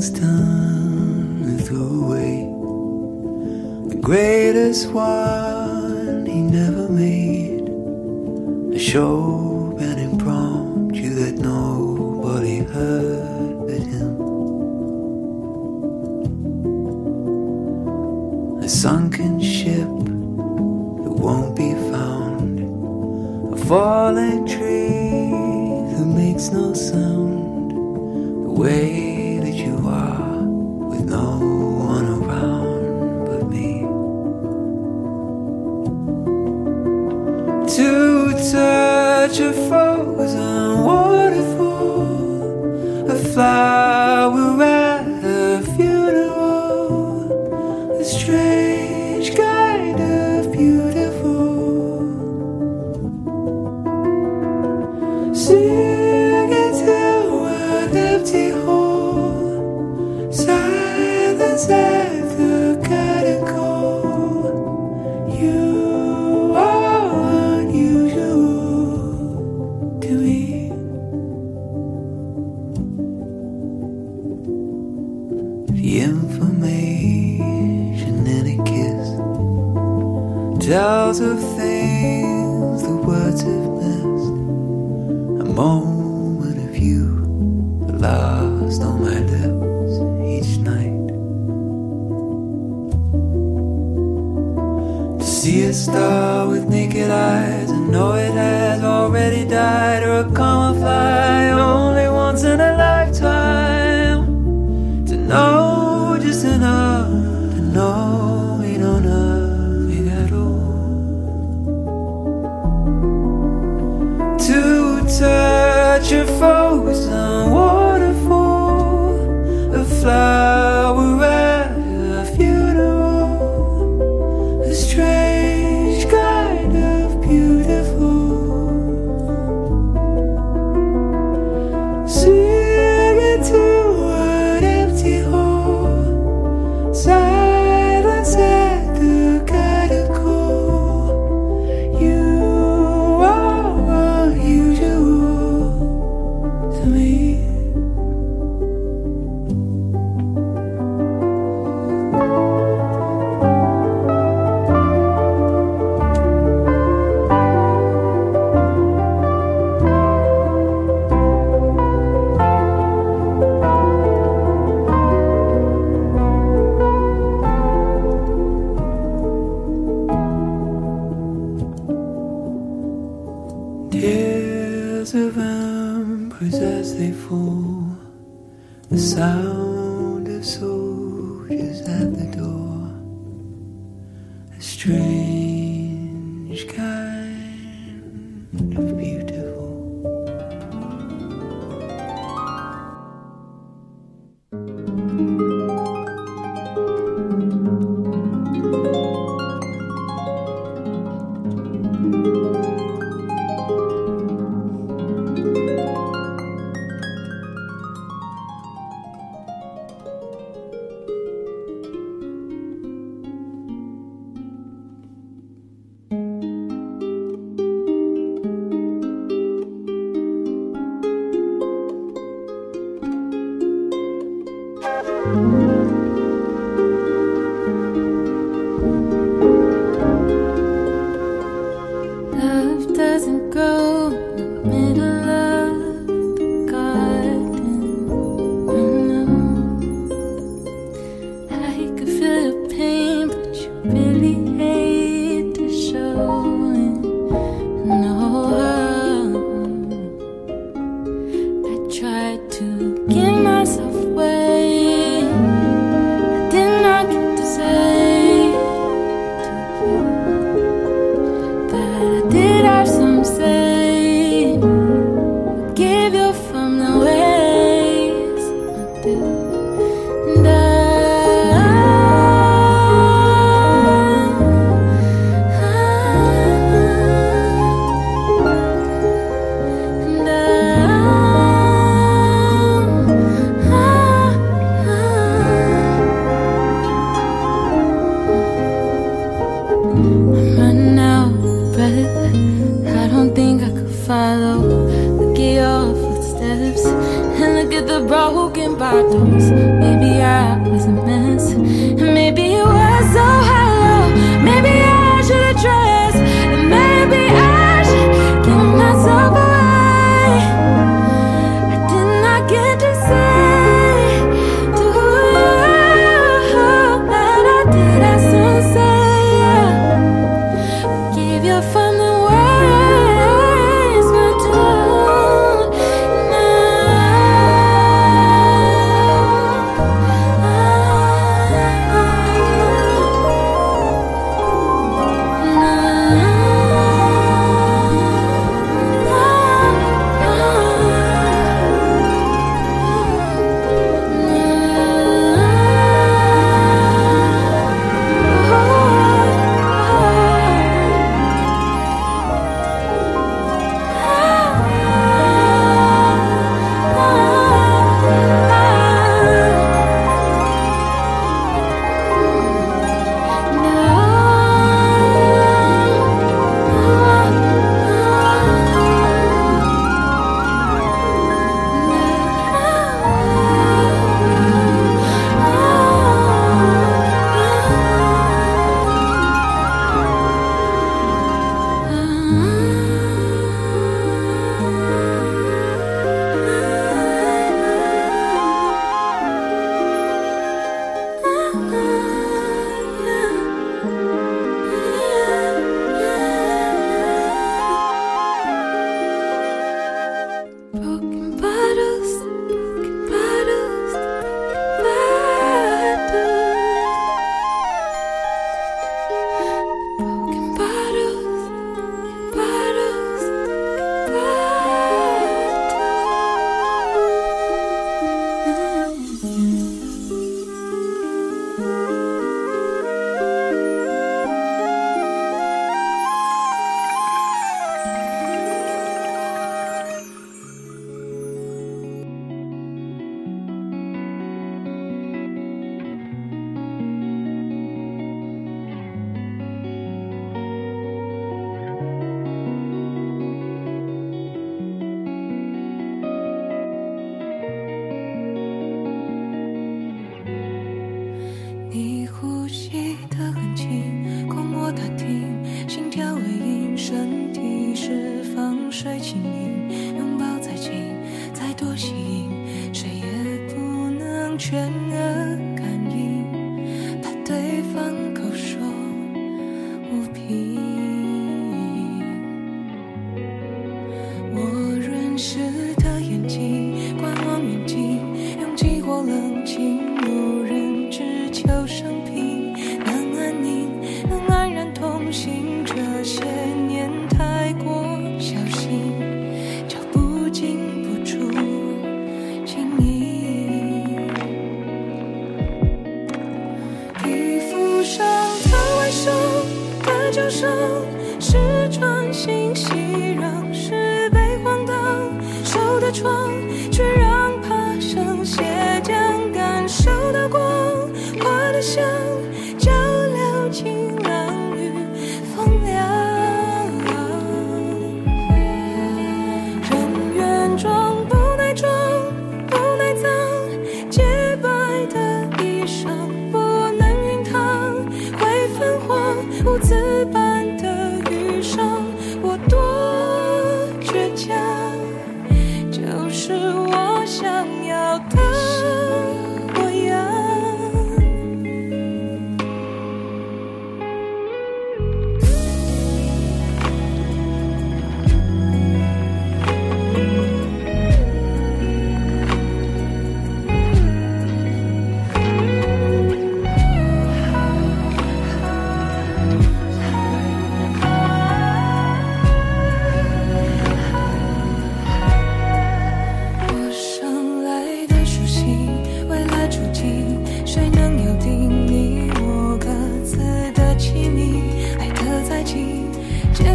things done and threw away. The greatest one he never made. The Chopin impromptu that nobody heard but him. A sunken ship that won't be found. A falling tree that makes no sound. strange guy.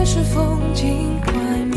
是风景，快慢。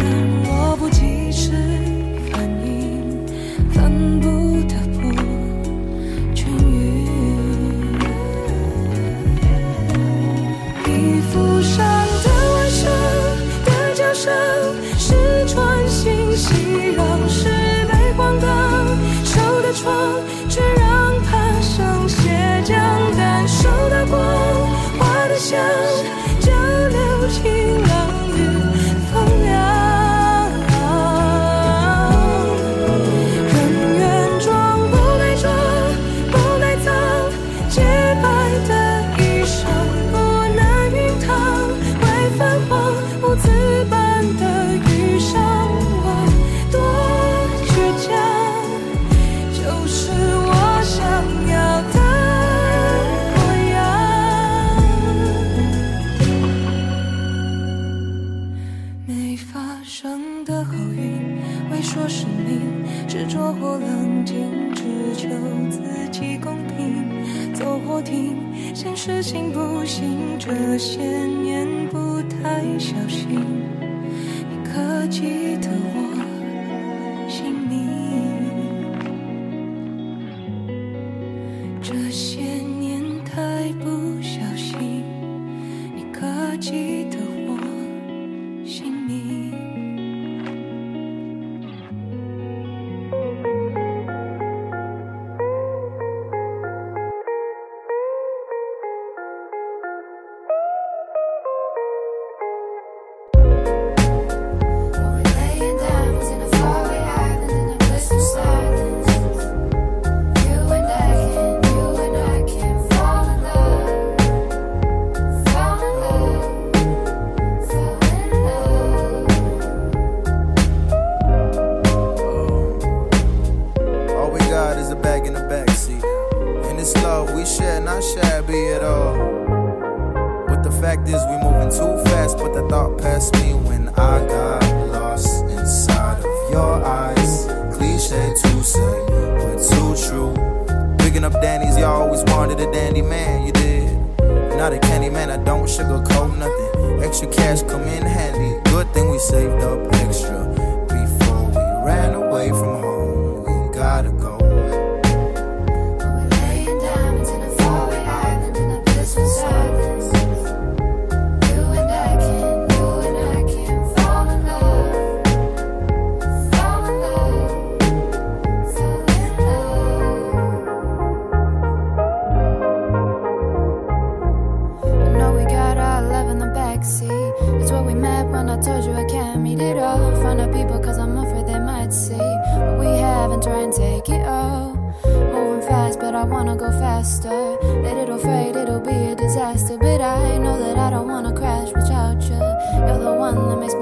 one that makes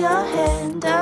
your hand.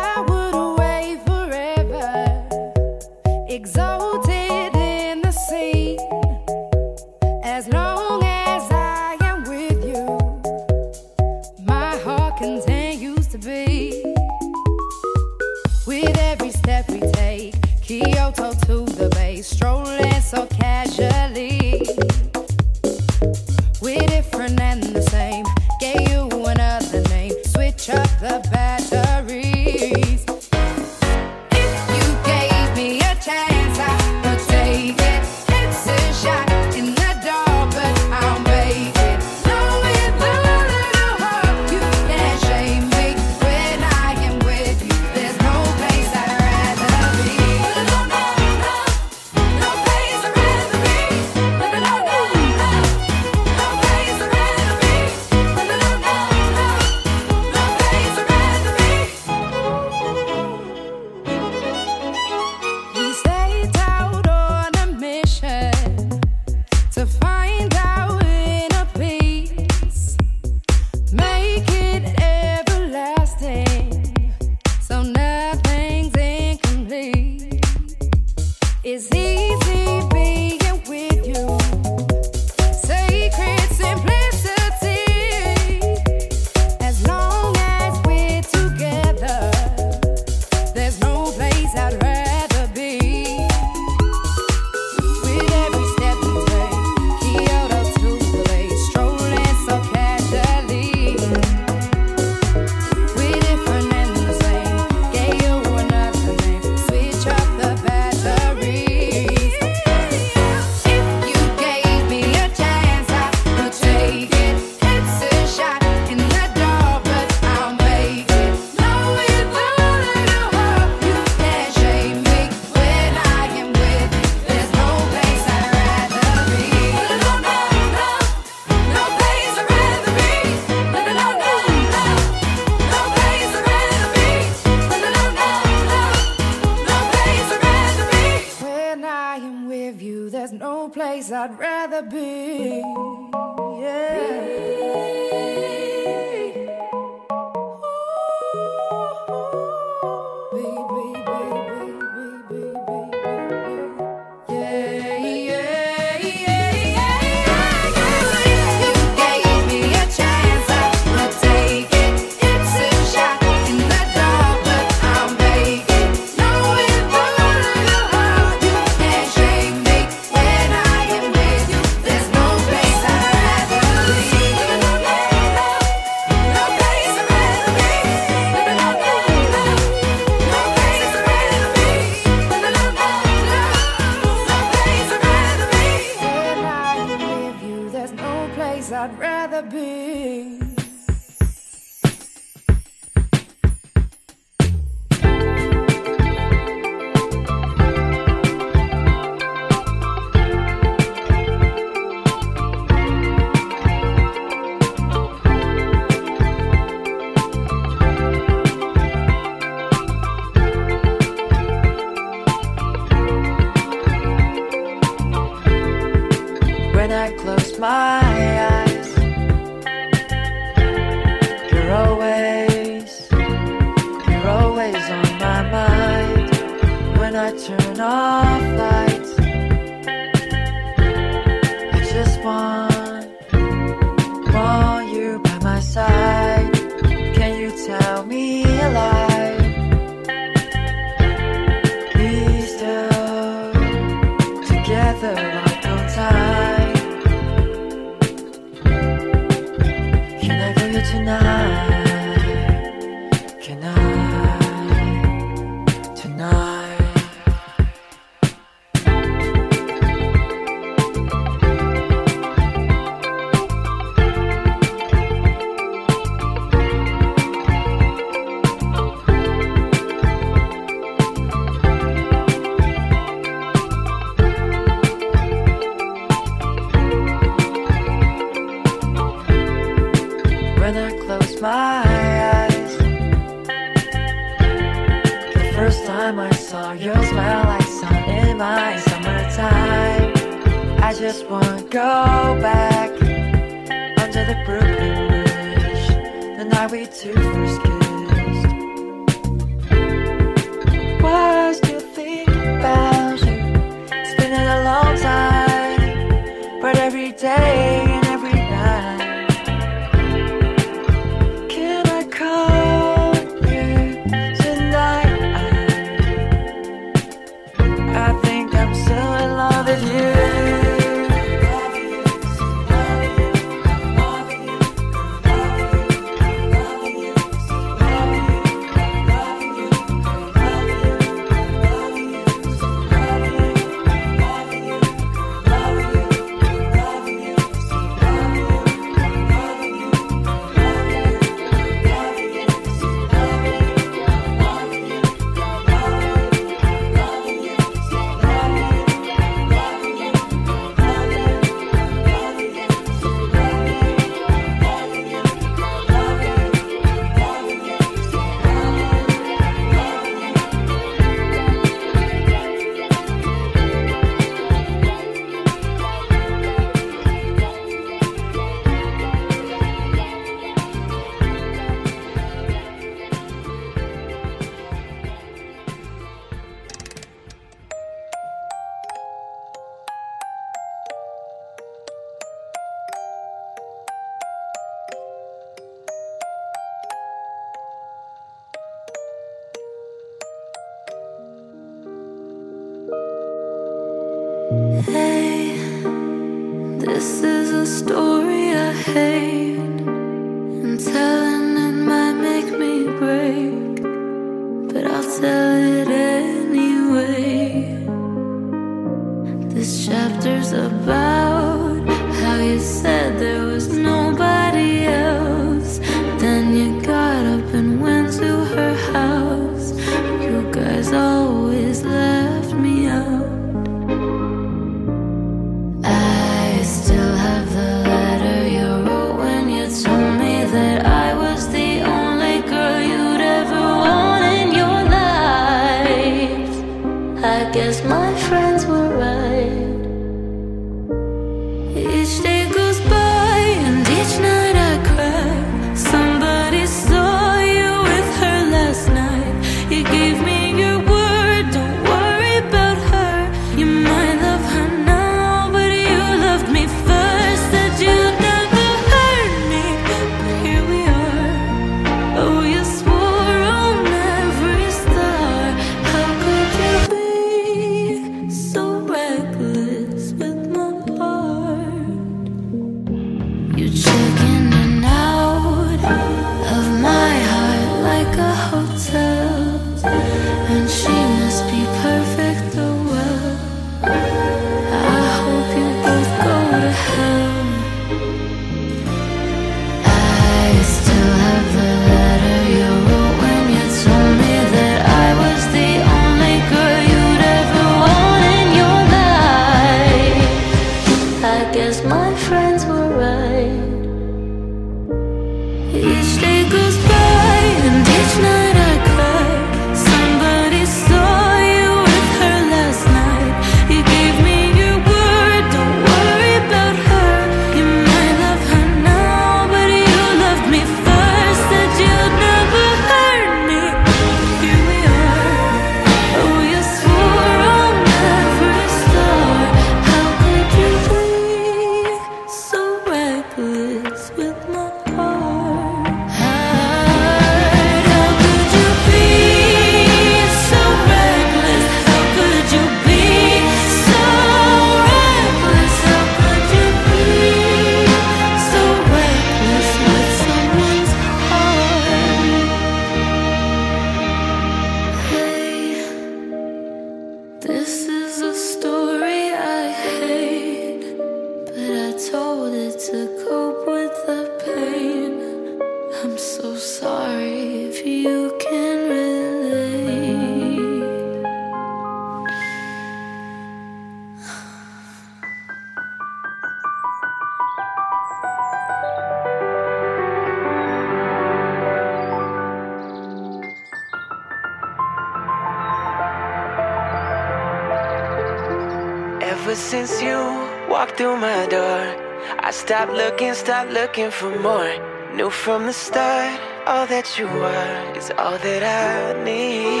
I stopped looking, stop looking for more. Knew from the start, all that you are is all that I need.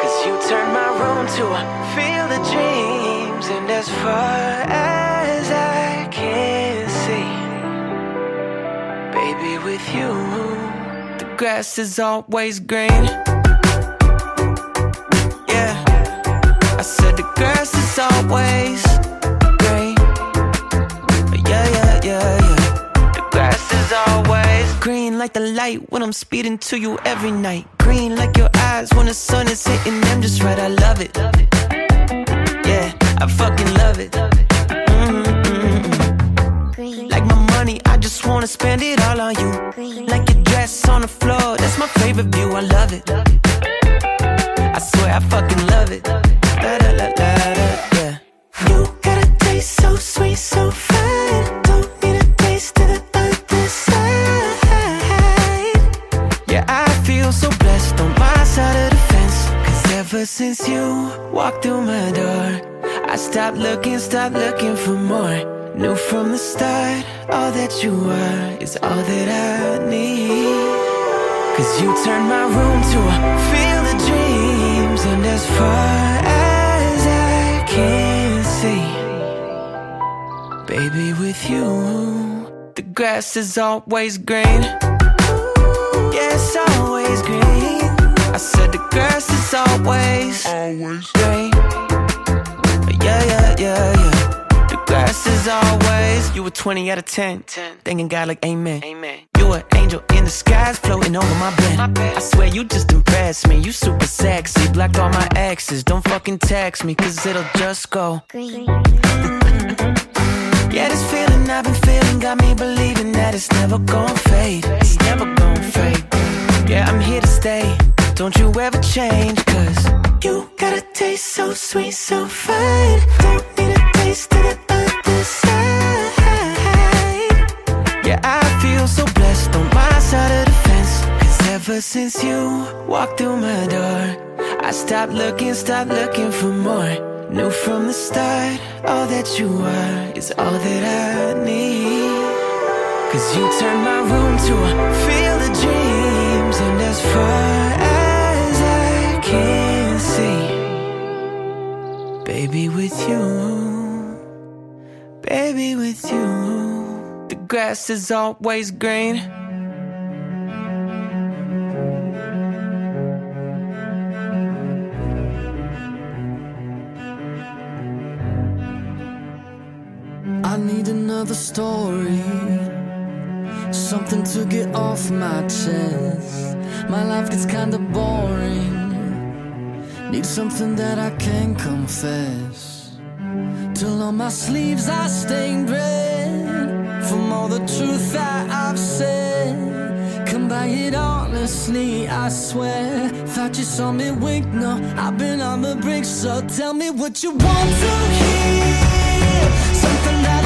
Cause you turned my room to a field of dreams, and as far as I can see, baby, with you, the grass is always green. Yeah, I said the grass is always Yeah, yeah, yeah, yeah. The grass is always green like the light when I'm speeding to you every night. Green like your eyes when the sun is hitting them just right. I love it. Yeah, I fucking love it. Mhm. Like my money, I just wanna spend it all on you. Like your dress on the floor, that's my favorite view. I love it. I swear I fucking love it. Da, da, da, da, da, yeah. You got a taste so sweet, so fine. Ever since you walked through my door, I stopped looking, stopped looking for more. Knew from the start, all that you are is all that I need. Cause you turned my room to a field of dreams, and as far as I can see, baby, with you, the grass is always green. I said the grass is always, always green. Yeah, yeah, yeah, yeah. The grass is always. You were 20 out of 10. 10. Thanking God like amen. Amen. You an angel in the skies floating over my bed. I swear you just impressed me. You super sexy. Blocked all my exes. Don't fucking text me, cause it'll just go. green. Yeah, this feeling I've been feeling got me believing that it's never gonna fade. It's never gonna fade. Yeah, I'm here to stay. Don't you ever change, cause you got a taste so sweet, so fine. Don't need a taste to the other side. Yeah, I feel so blessed on my side of the fence. Cause ever since you walked through my door, I stopped looking, stopped looking for more. Knew from the start, all that you are is all that I need. Cause you turned my room to a field of dreams, baby, with you, baby, with you, the grass is always green. I need another story. Something to get off my chest. My life gets kinda boring. Need something that I can confess. Till on my sleeves I stained red. From all the truth that I've said. Come by it honestly, I swear. Thought you saw me wink, no, I've been on the brink. So tell me what you want to hear. Something that'll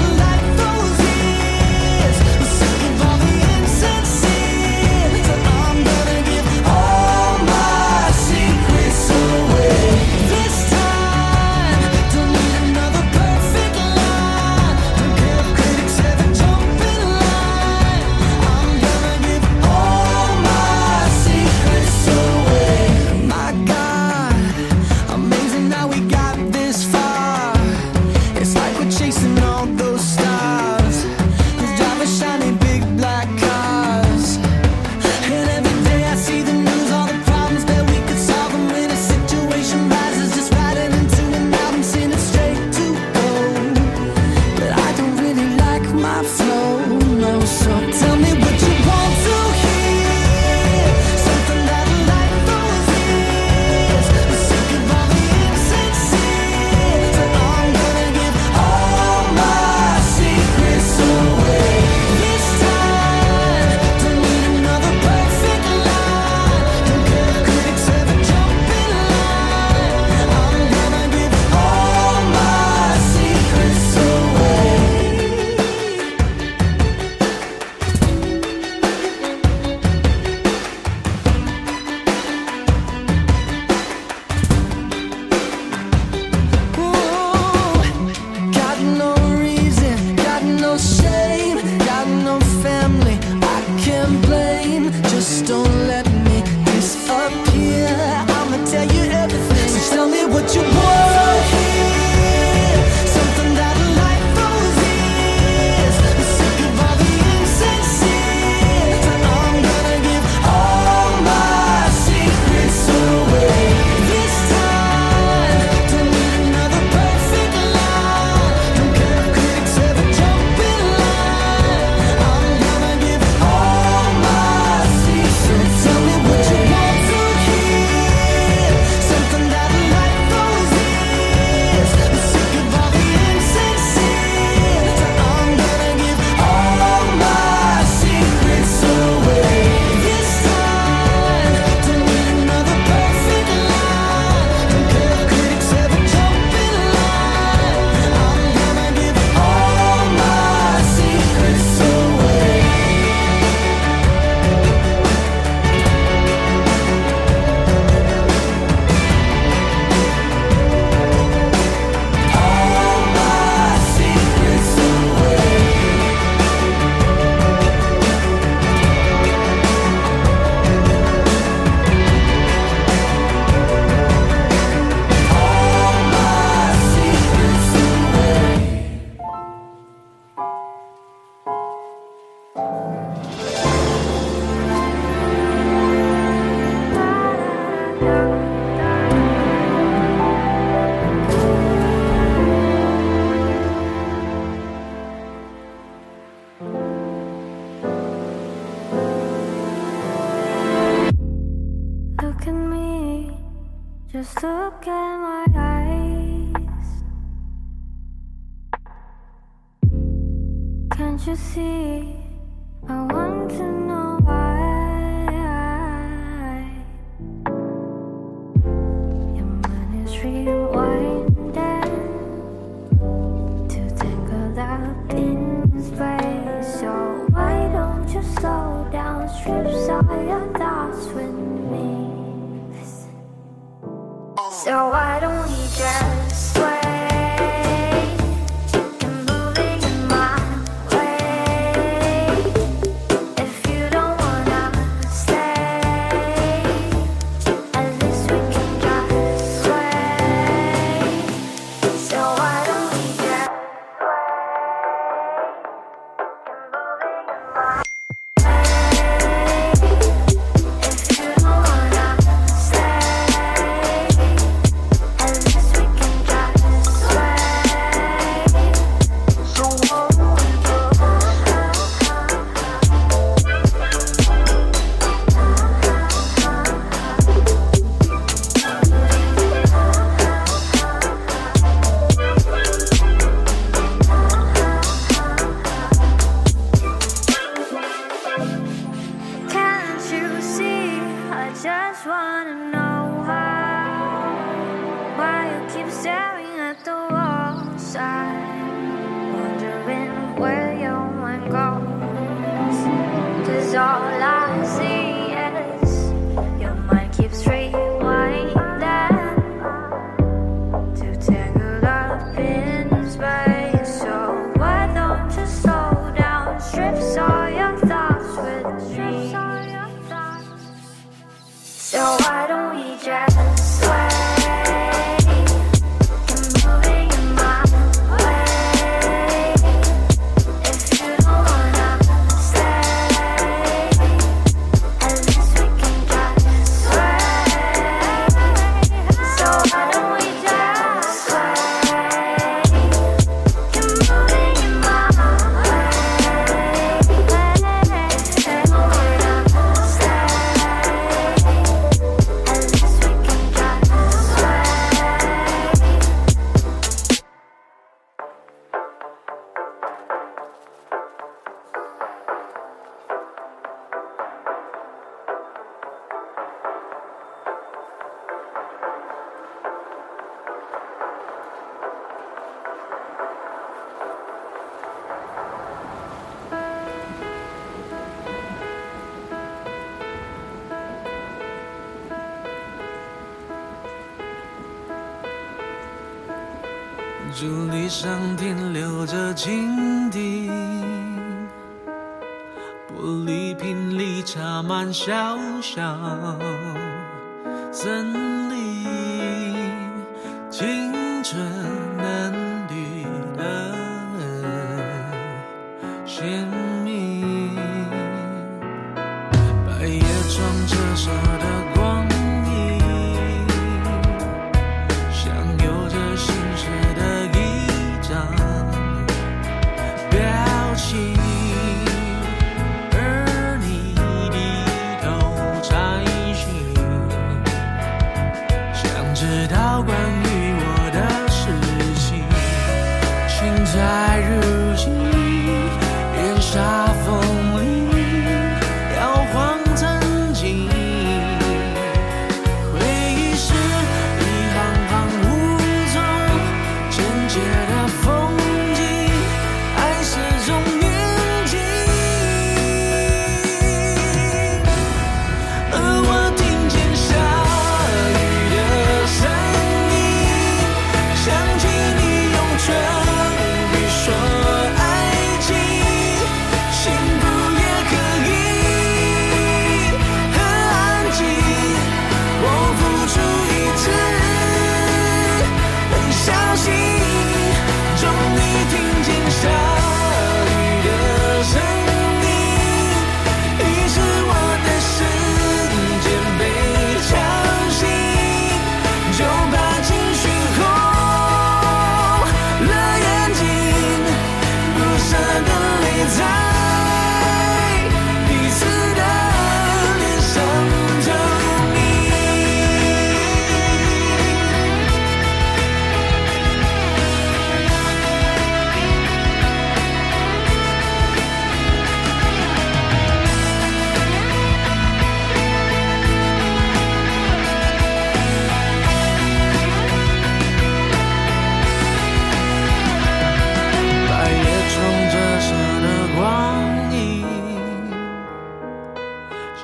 伤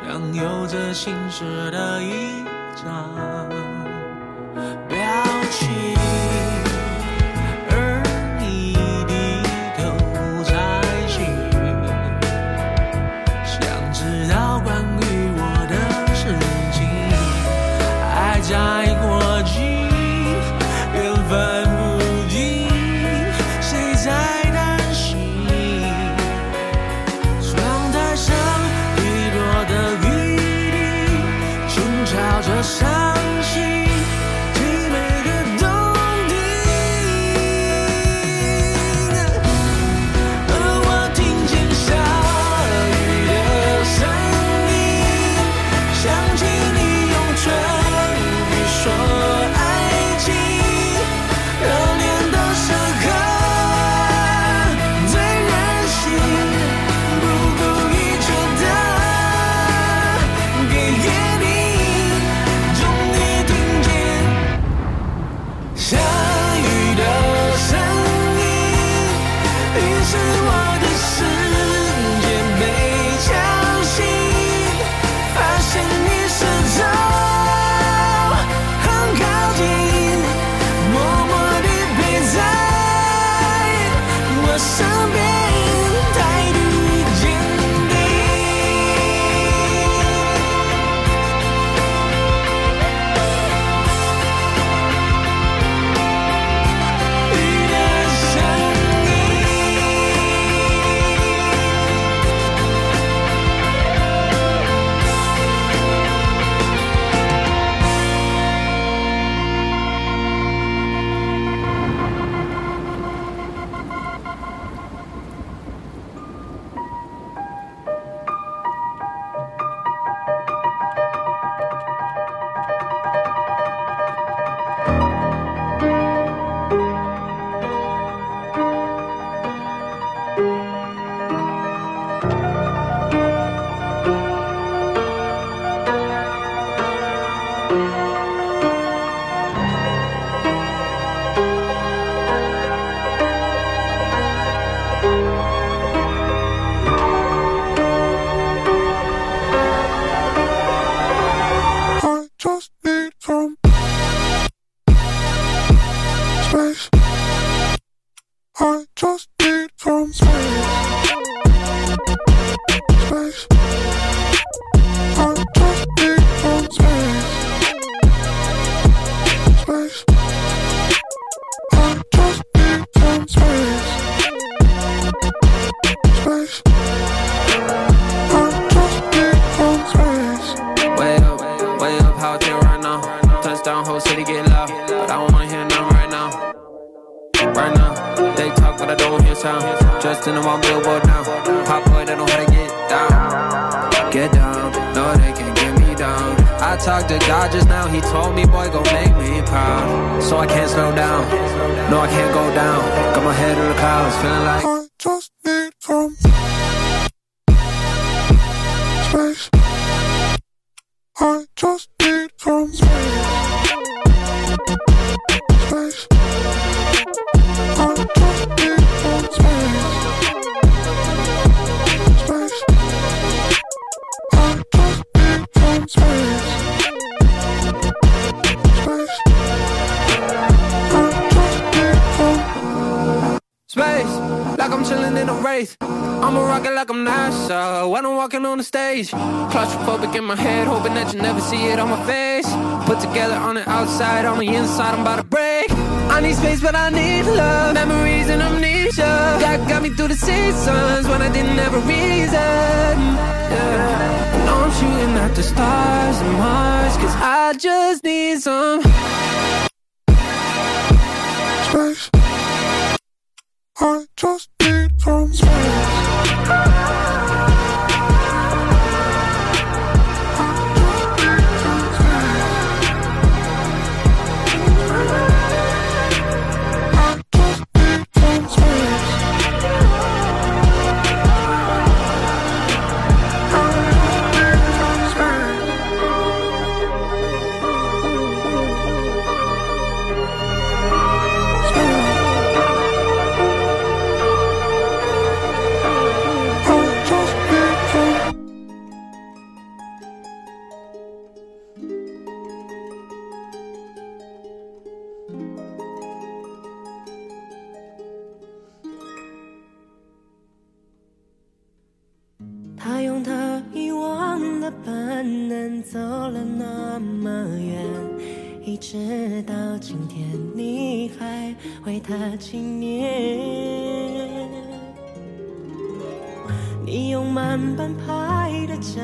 像有着心事的一张。No, they can't get me down. I talked to God just now, he told me, boy, go make me proud. So I can't slow down. No, I can't go down. Got my head in the clouds, feeling like. walking on the stage. Claustrophobic in my head, hoping that you never see it on my face. Put together on the outside, on the inside, I'm about to break. I need space, but I need love. Memories and amnesia. That got me through the seasons when I didn't have a reason. Yeah. And I'm shooting at the stars and Mars, cause I just need some space. I just need some space. 走了那么远，一直到今天，你还为他纪念。你用慢半拍的脚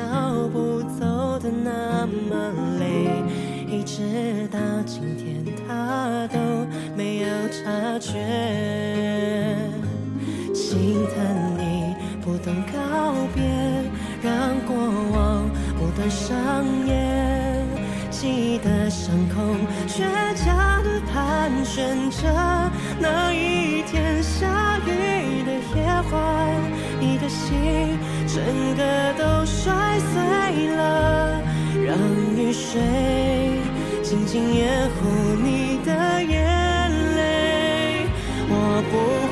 步走的那么累，一直到今天，他都没有察觉。心疼你不懂告别，让过往。的上演，记忆的上空，倔强的盘旋着。那一天下雨的夜晚，你的心整个都摔碎了，让雨水静静掩护你的眼泪。我不。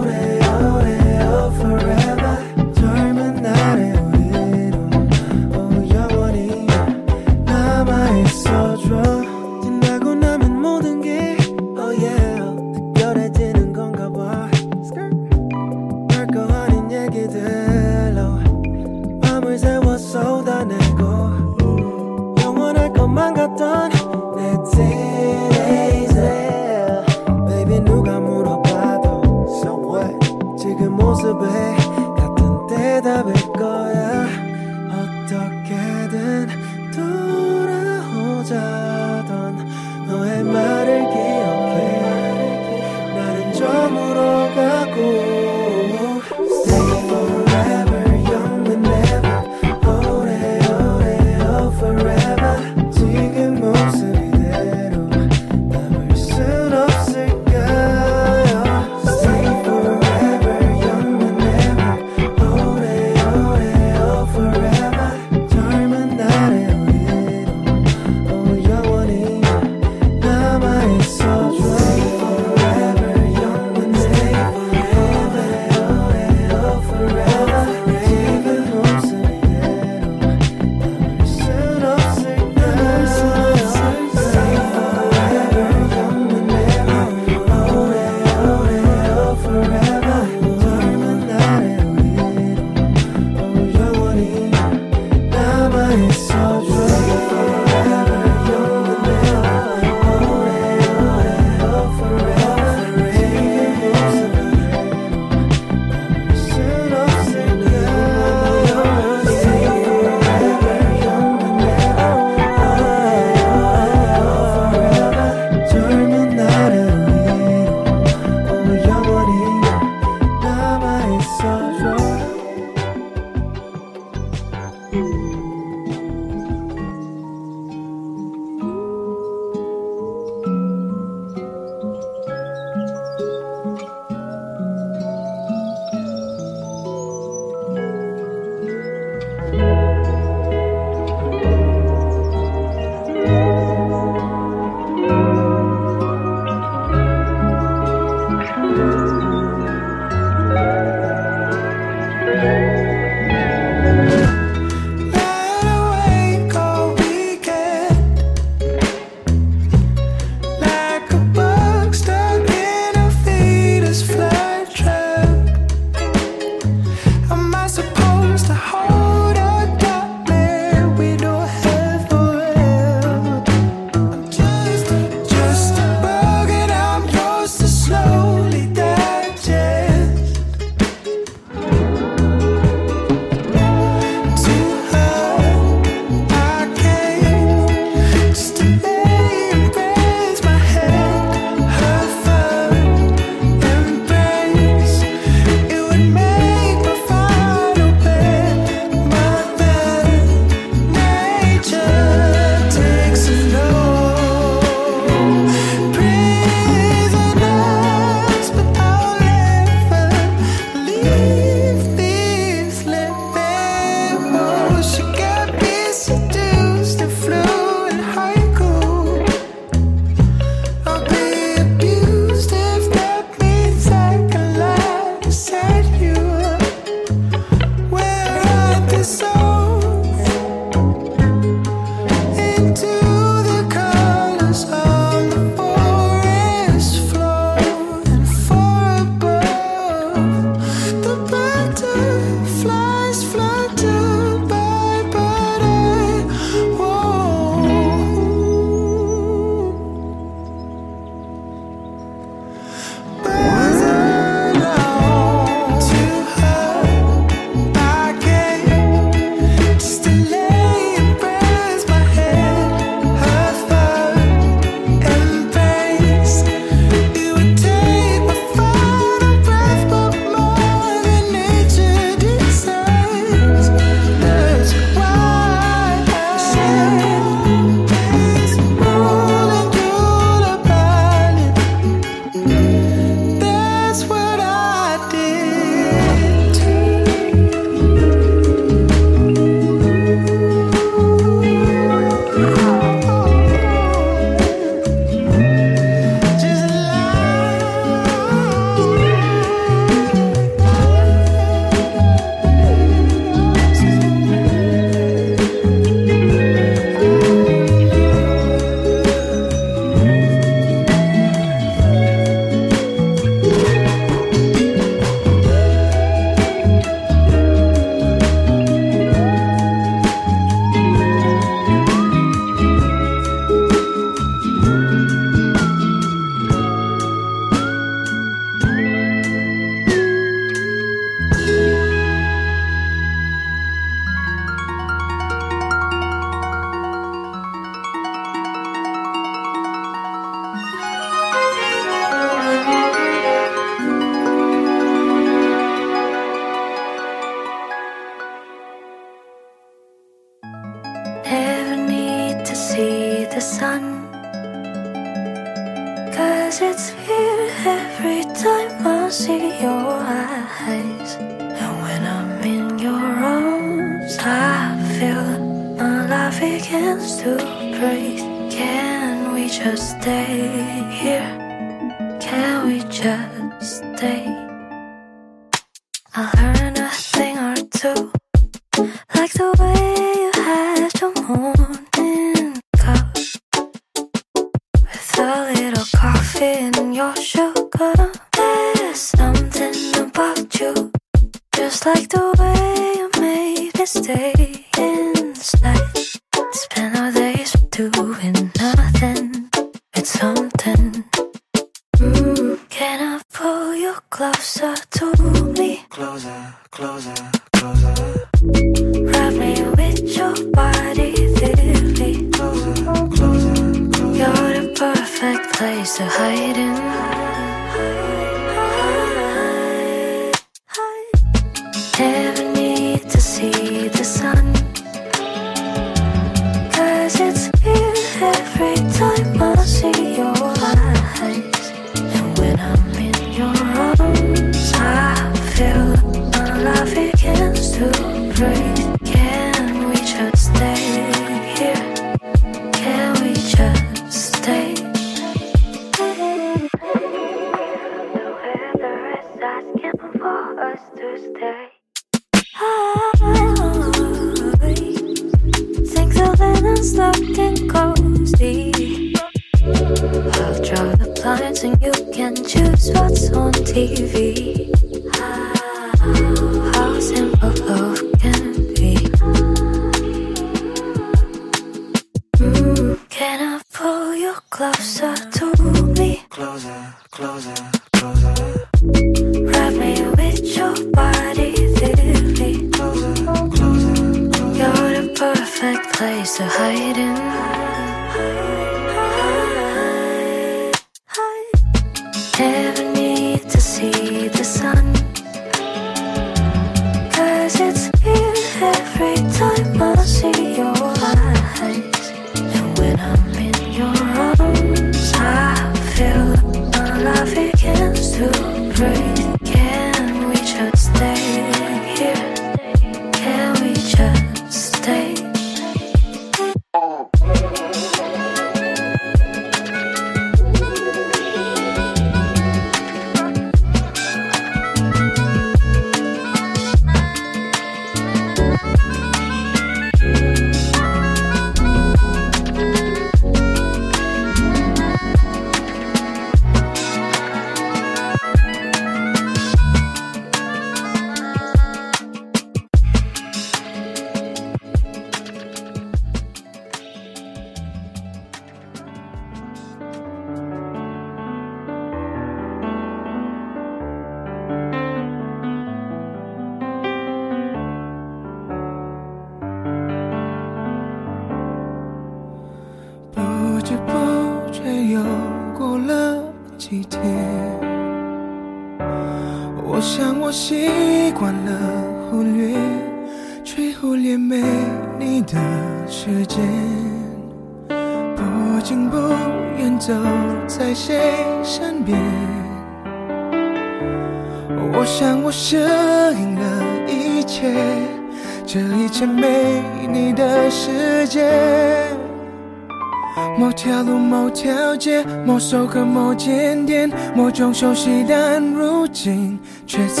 这么坚定，某种熟悉，但如今却刺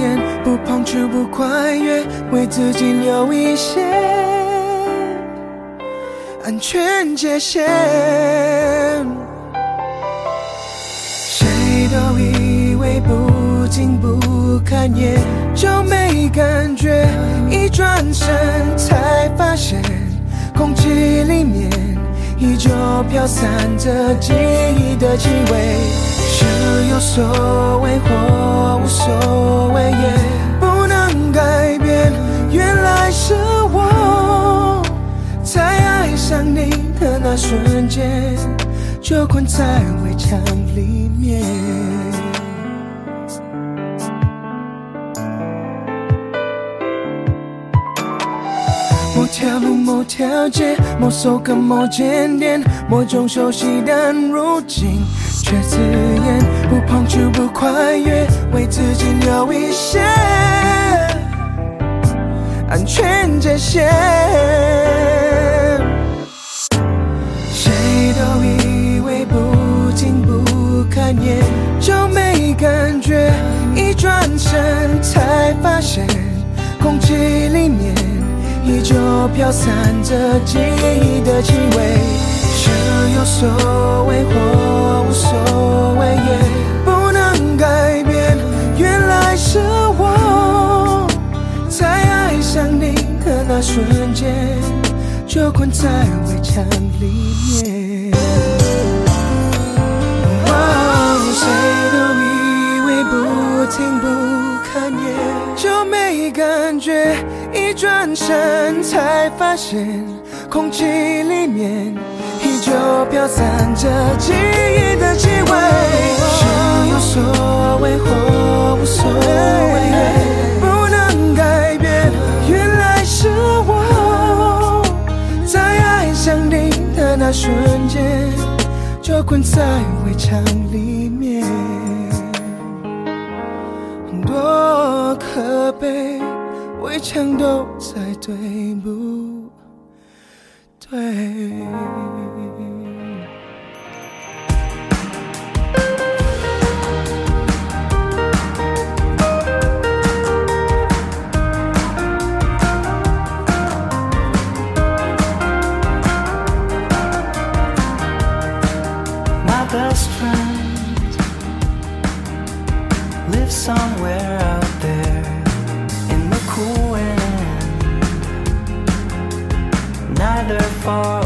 眼，不碰触，不跨越，为自己留一些安全界限。谁都以为不近不看，也就没感觉，一转身才发现空气里面。依旧飘散着记忆的气味想有所谓或无所谓也不能改变原来是我在爱上你的那瞬间就困在围墙里面。舞某条街，某首歌某间店，某种熟悉但如今却刺眼。不碰触不跨越，为自己留一些安全界限。谁都以为不近不看眼就没感觉，一转身才发现，空气里面依旧飘散着记忆的气味。是有所谓或无所谓，也不能改变。原来是我在爱上你的那瞬间，就困在围墙里面。哦，谁都以为不听不就没感觉，一转身才发现，空气里面依旧飘散着记忆的气味。是有所谓或无所谓，不能改变。原来是我在爱上你的那瞬间，就困在围墙里多可悲，围墙都在对不对？Somewhere out there in the cool wind, neither far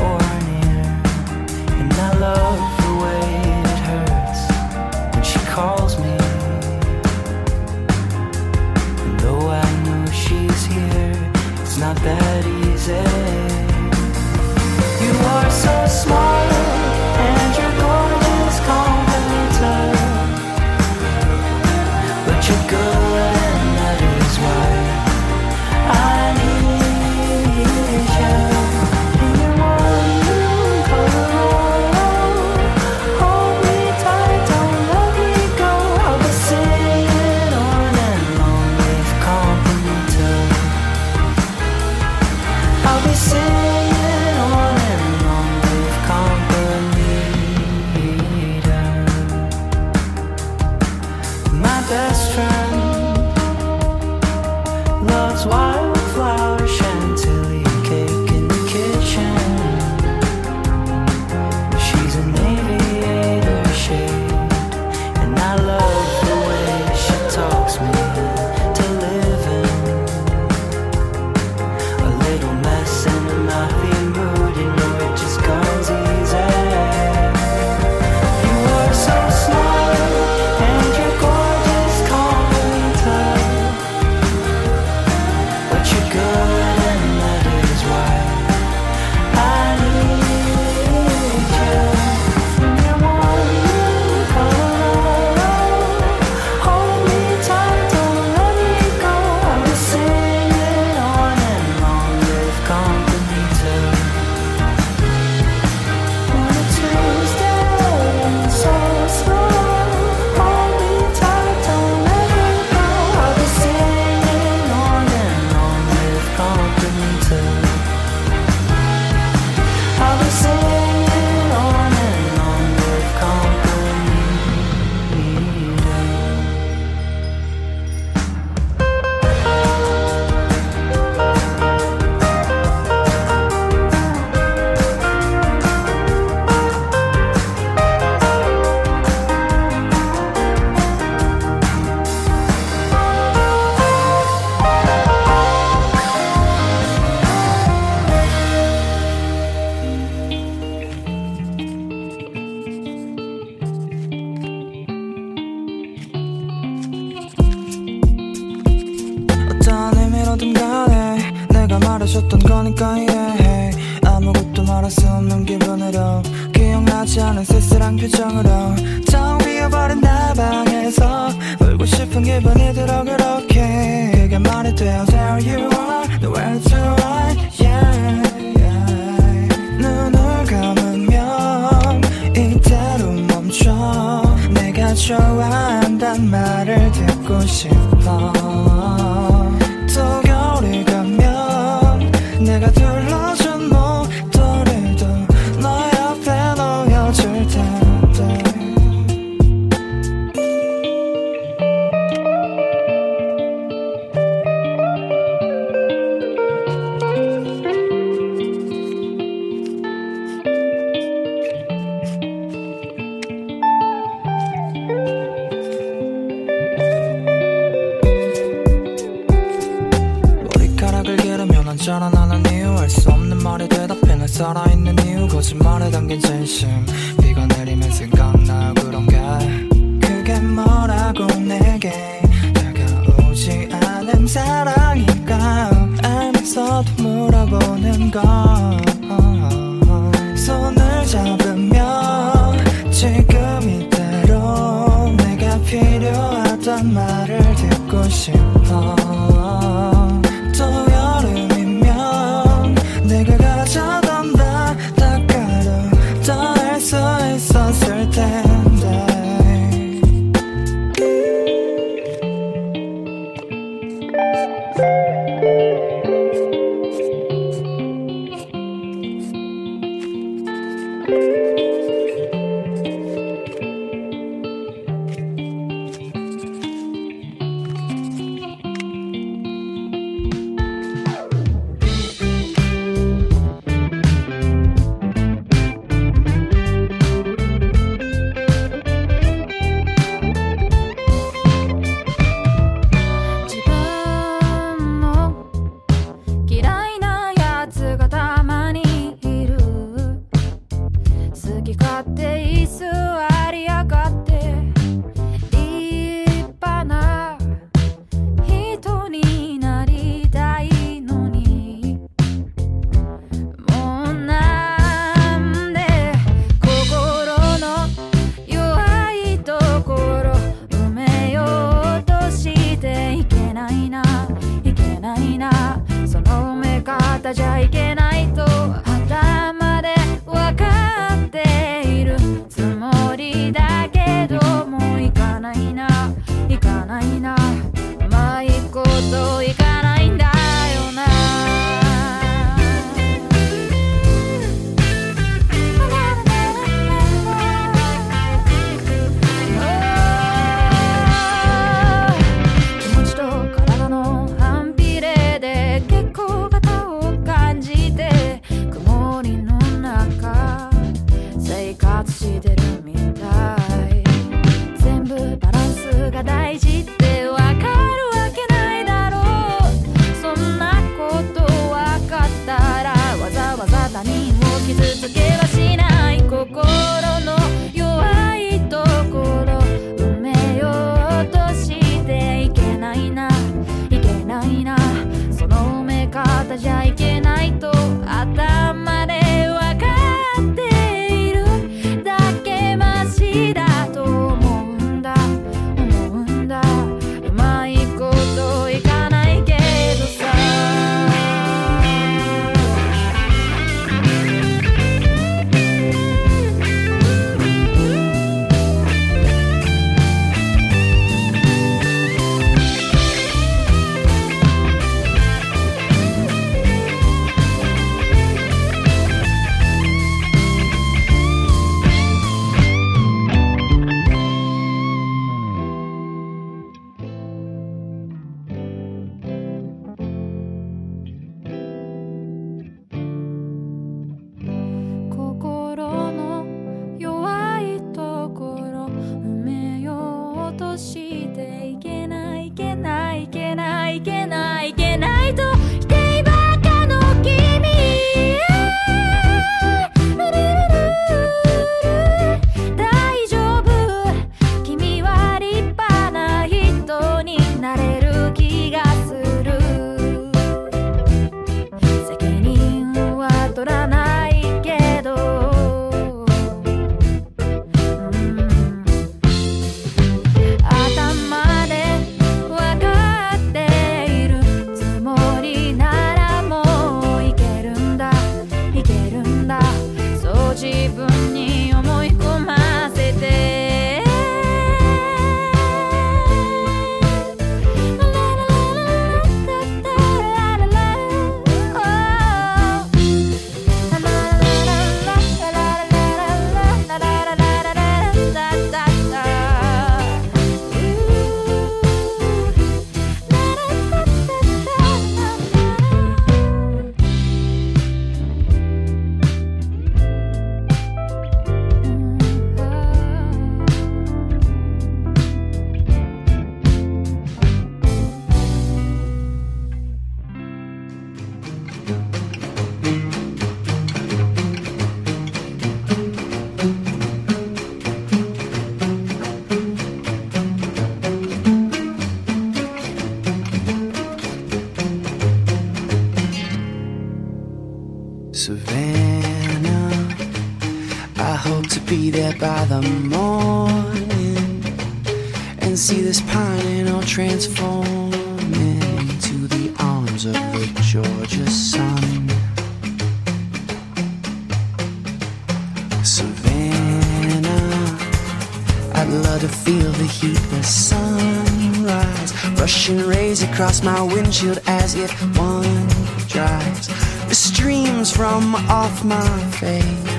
my windshield as if one drives the streams from off my face.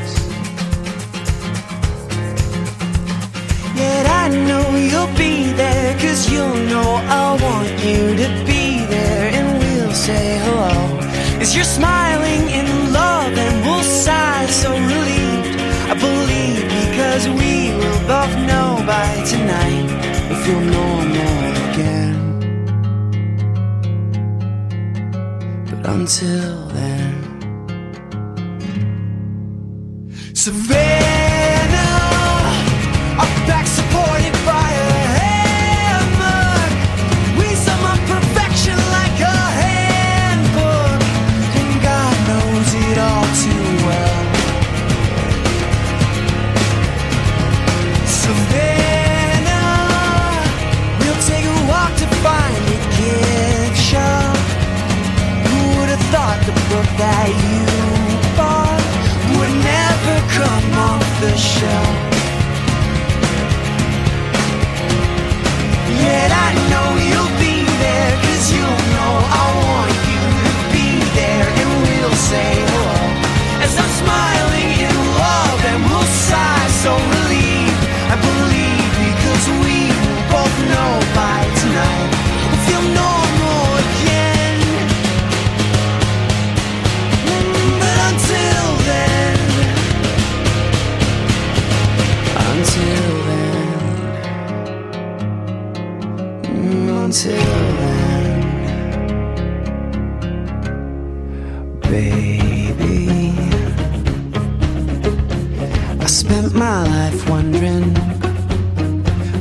spent my life wondering,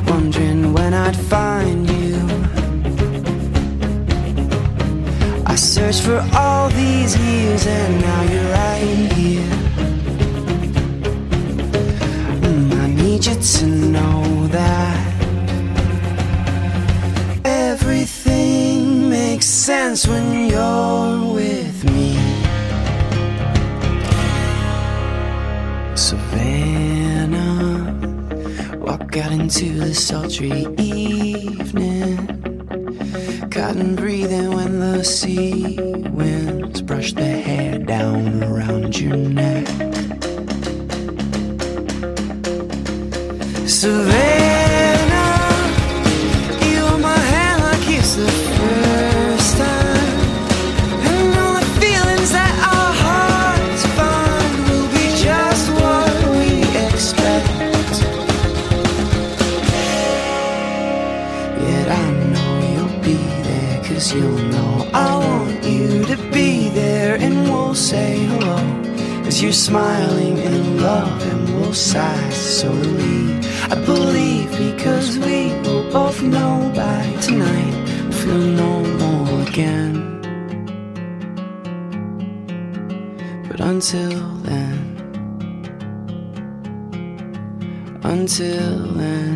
wondering when I'd find you. I searched for all these years and now you're right here. Mm, I need you to know that everything makes sense when you're with me. So Got into the sultry evening. Cotton breathing when the sea winds brush the hair down around your neck. Survey. smiling in love and we'll sigh so do we I believe because we will both know by tonight we'll feel more again. But until then Until then.